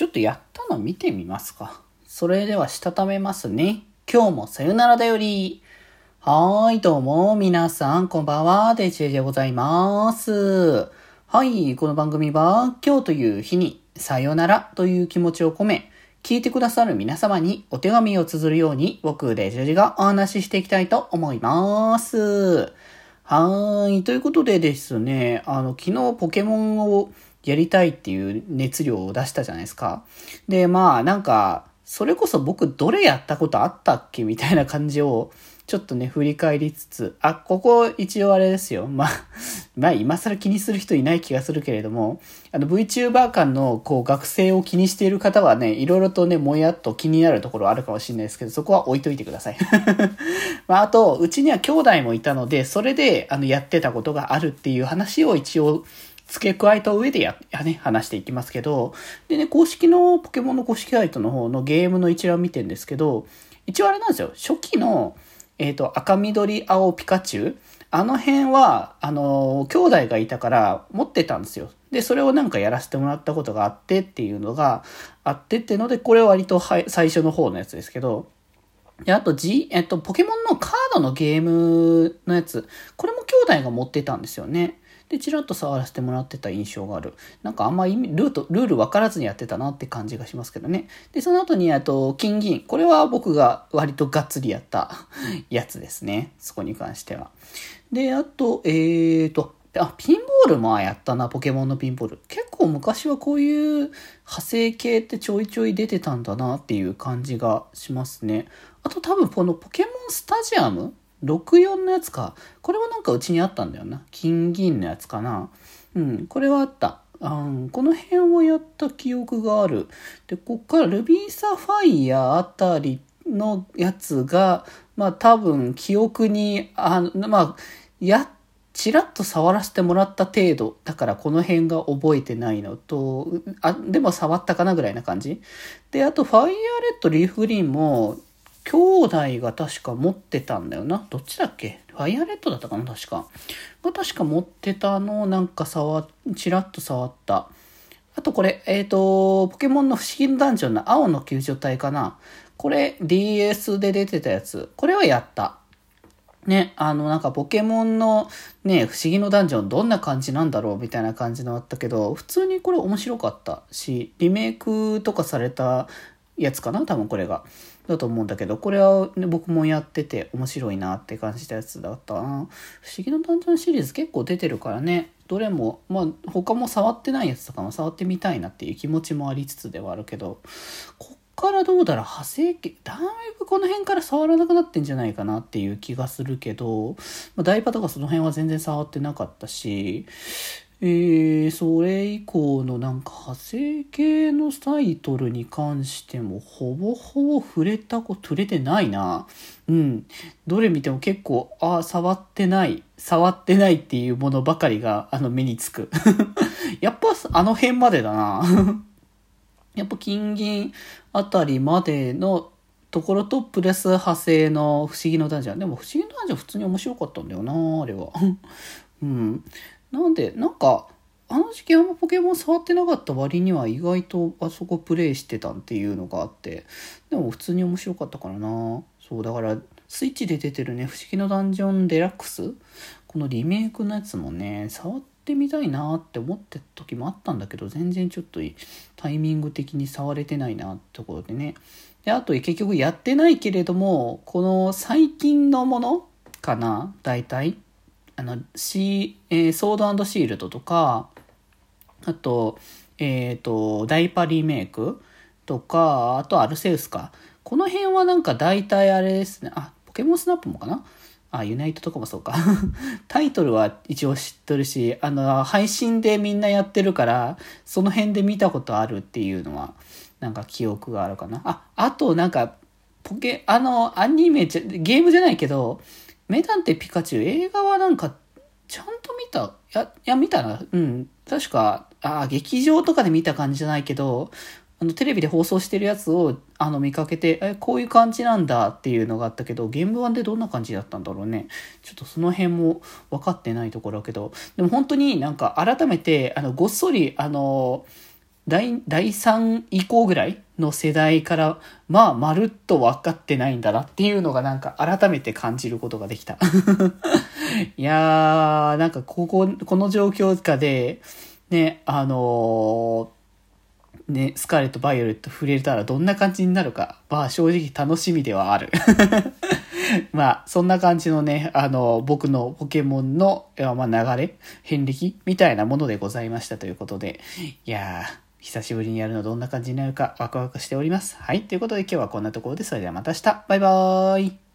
ちょっとやったの見てみますか。それではしたためますね。今日もさよならだより。はーい、どうも、皆さん、こんばんは、デジェでございます。はい、この番組は、今日という日に、さよならという気持ちを込め、聞いてくださる皆様にお手紙を綴るように、僕、デジェジがお話ししていきたいと思います。はーい。ということでですね、あの、昨日ポケモンをやりたいっていう熱量を出したじゃないですか。で、まあ、なんか、それこそ僕どれやったことあったっけみたいな感じを、ちょっとね、振り返りつつ、あ、ここ一応あれですよ。まあ、まあ今更気にする人いない気がするけれども、あの VTuber 間のこう学生を気にしている方はね、いろいろとね、もやっと気になるところあるかもしれないですけど、そこは置いといてください。まああと、うちには兄弟もいたので、それであのやってたことがあるっていう話を一応、付け加えた上でや、やね、話していきますけど、でね、公式の、ポケモンの公式サイトの方のゲームの一覧を見てんですけど、一応あれなんですよ、初期の、えっ、と、赤緑青ピカチュウあの辺は、あの、兄弟がいたから持ってたんですよ。で、それをなんかやらせてもらったことがあってっていうのがあってっていうので、これは割とは最初の方のやつですけど、で、あと G、えっと、ポケモンのカードのゲームのやつ、これも兄弟が持ってたんですよね。で、ちらっと触らせてもらってた印象がある。なんかあんま意味、ルート、ルール分からずにやってたなって感じがしますけどね。で、その後に、あと、金銀。これは僕が割とがっつりやった やつですね。そこに関しては。で、あと、えーと、あ、ピンボールもやったな、ポケモンのピンボール。結構昔はこういう派生系ってちょいちょい出てたんだなっていう感じがしますね。あと多分このポケモンスタジアム？64のやつか。これはなんかうちにあったんだよな。金銀のやつかな。うん、これはあった。うん、この辺をやった記憶がある。で、こっからルビーサファイアあたりのやつが、まあ多分記憶に、あのまあ、や、ちらっと触らせてもらった程度。だからこの辺が覚えてないのと、あ、でも触ったかなぐらいな感じ。で、あとファイアーレッド、リーフグリーンも、兄弟が確か持ってたんだよな。どっちだっけ？ファイアレッドだったかな確か。が確か持ってたのをなんか触、ちらっと触った。あとこれ、えっ、と、ポケモンの不思議のダンジョンの青の救助隊かな。これ DS で出てたやつ。これはやった。ね、あの、なんかポケモンのね、不思議のダンジョンどんな感じなんだろうみたいな感じのあったけど、普通にこれ面白かったし、リメイクとかされたやつかな多分これが。だと思うんだけど、これは、ね、僕もやってて面白いなって感じたやつだったな。不思議のダンジョンシリーズ結構出てるからね、どれも、まあ他も触ってないやつとかも触ってみたいなっていう気持ちもありつつではあるけど、こっからどうだろう派生系、だいぶこの辺から触らなくなってんじゃないかなっていう気がするけど、まあ、ダイパとかその辺は全然触ってなかったし、えー、それ以降のなんか派生系のタイトルに関してもほぼほぼ触れたこと触れてないな。うん。どれ見ても結構、ああ、触ってない、触ってないっていうものばかりがあの目につく。やっぱあの辺までだな。やっぱ金銀あたりまでのところとプラス派生の不思議のダンジョン。でも不思議のダンジョン普通に面白かったんだよな、あれは。うん。なんで、なんか、あの時期あんまポケモン触ってなかった割には意外とあそこプレイしてたっていうのがあって、でも普通に面白かったからな。そう、だから、スイッチで出てるね、不思議のダンジョンデラックスこのリメイクのやつもね、触ってみたいなって思ってた時もあったんだけど、全然ちょっとタイミング的に触れてないなってところでね。で、あと結局やってないけれども、この最近のものかな大体。あの、シー、えー、ソードシールドとか、あと、えっ、ー、と、ダイパリメイクとか、あとアルセウスか。この辺はなんか大体あれですね。あ、ポケモンスナップもかな？あ、ユナイトとかもそうか。タイトルは一応知ってるし、あの、配信でみんなやってるから、その辺で見たことあるっていうのは、なんか記憶があるかな。あ、あとなんか、ポケ、あの、アニメじゃ、ゲームじゃないけど、メタンテピカチュウ映画はなんか、ちゃんと見た、いや、いや、見たな。うん。確か、ああ、劇場とかで見た感じじゃないけど、あの、テレビで放送してるやつを、あの、見かけて、え、こういう感じなんだっていうのがあったけど、ゲーム版でどんな感じだったんだろうね。ちょっとその辺も分かってないところだけど、でも本当になんか改めて、あの、ごっそり、あの、第、第3以降ぐらいの世代から、まあ、まるっと分かってないんだなっていうのがなんか改めて感じることができた。いやー、なんかここ、この状況下で、ね、あのー、ね、スカーレット・バイオレット触れたらどんな感じになるか、まあ正直楽しみではある。まあ、そんな感じのね、あの、僕のポケモンの、まあ、流れ、遍歴みたいなものでございましたということで、いやー、久しぶりにやるのどんな感じになるかワクワクしております。はい。ということで今日はこんなところで、それではまた明日。バイバーイ。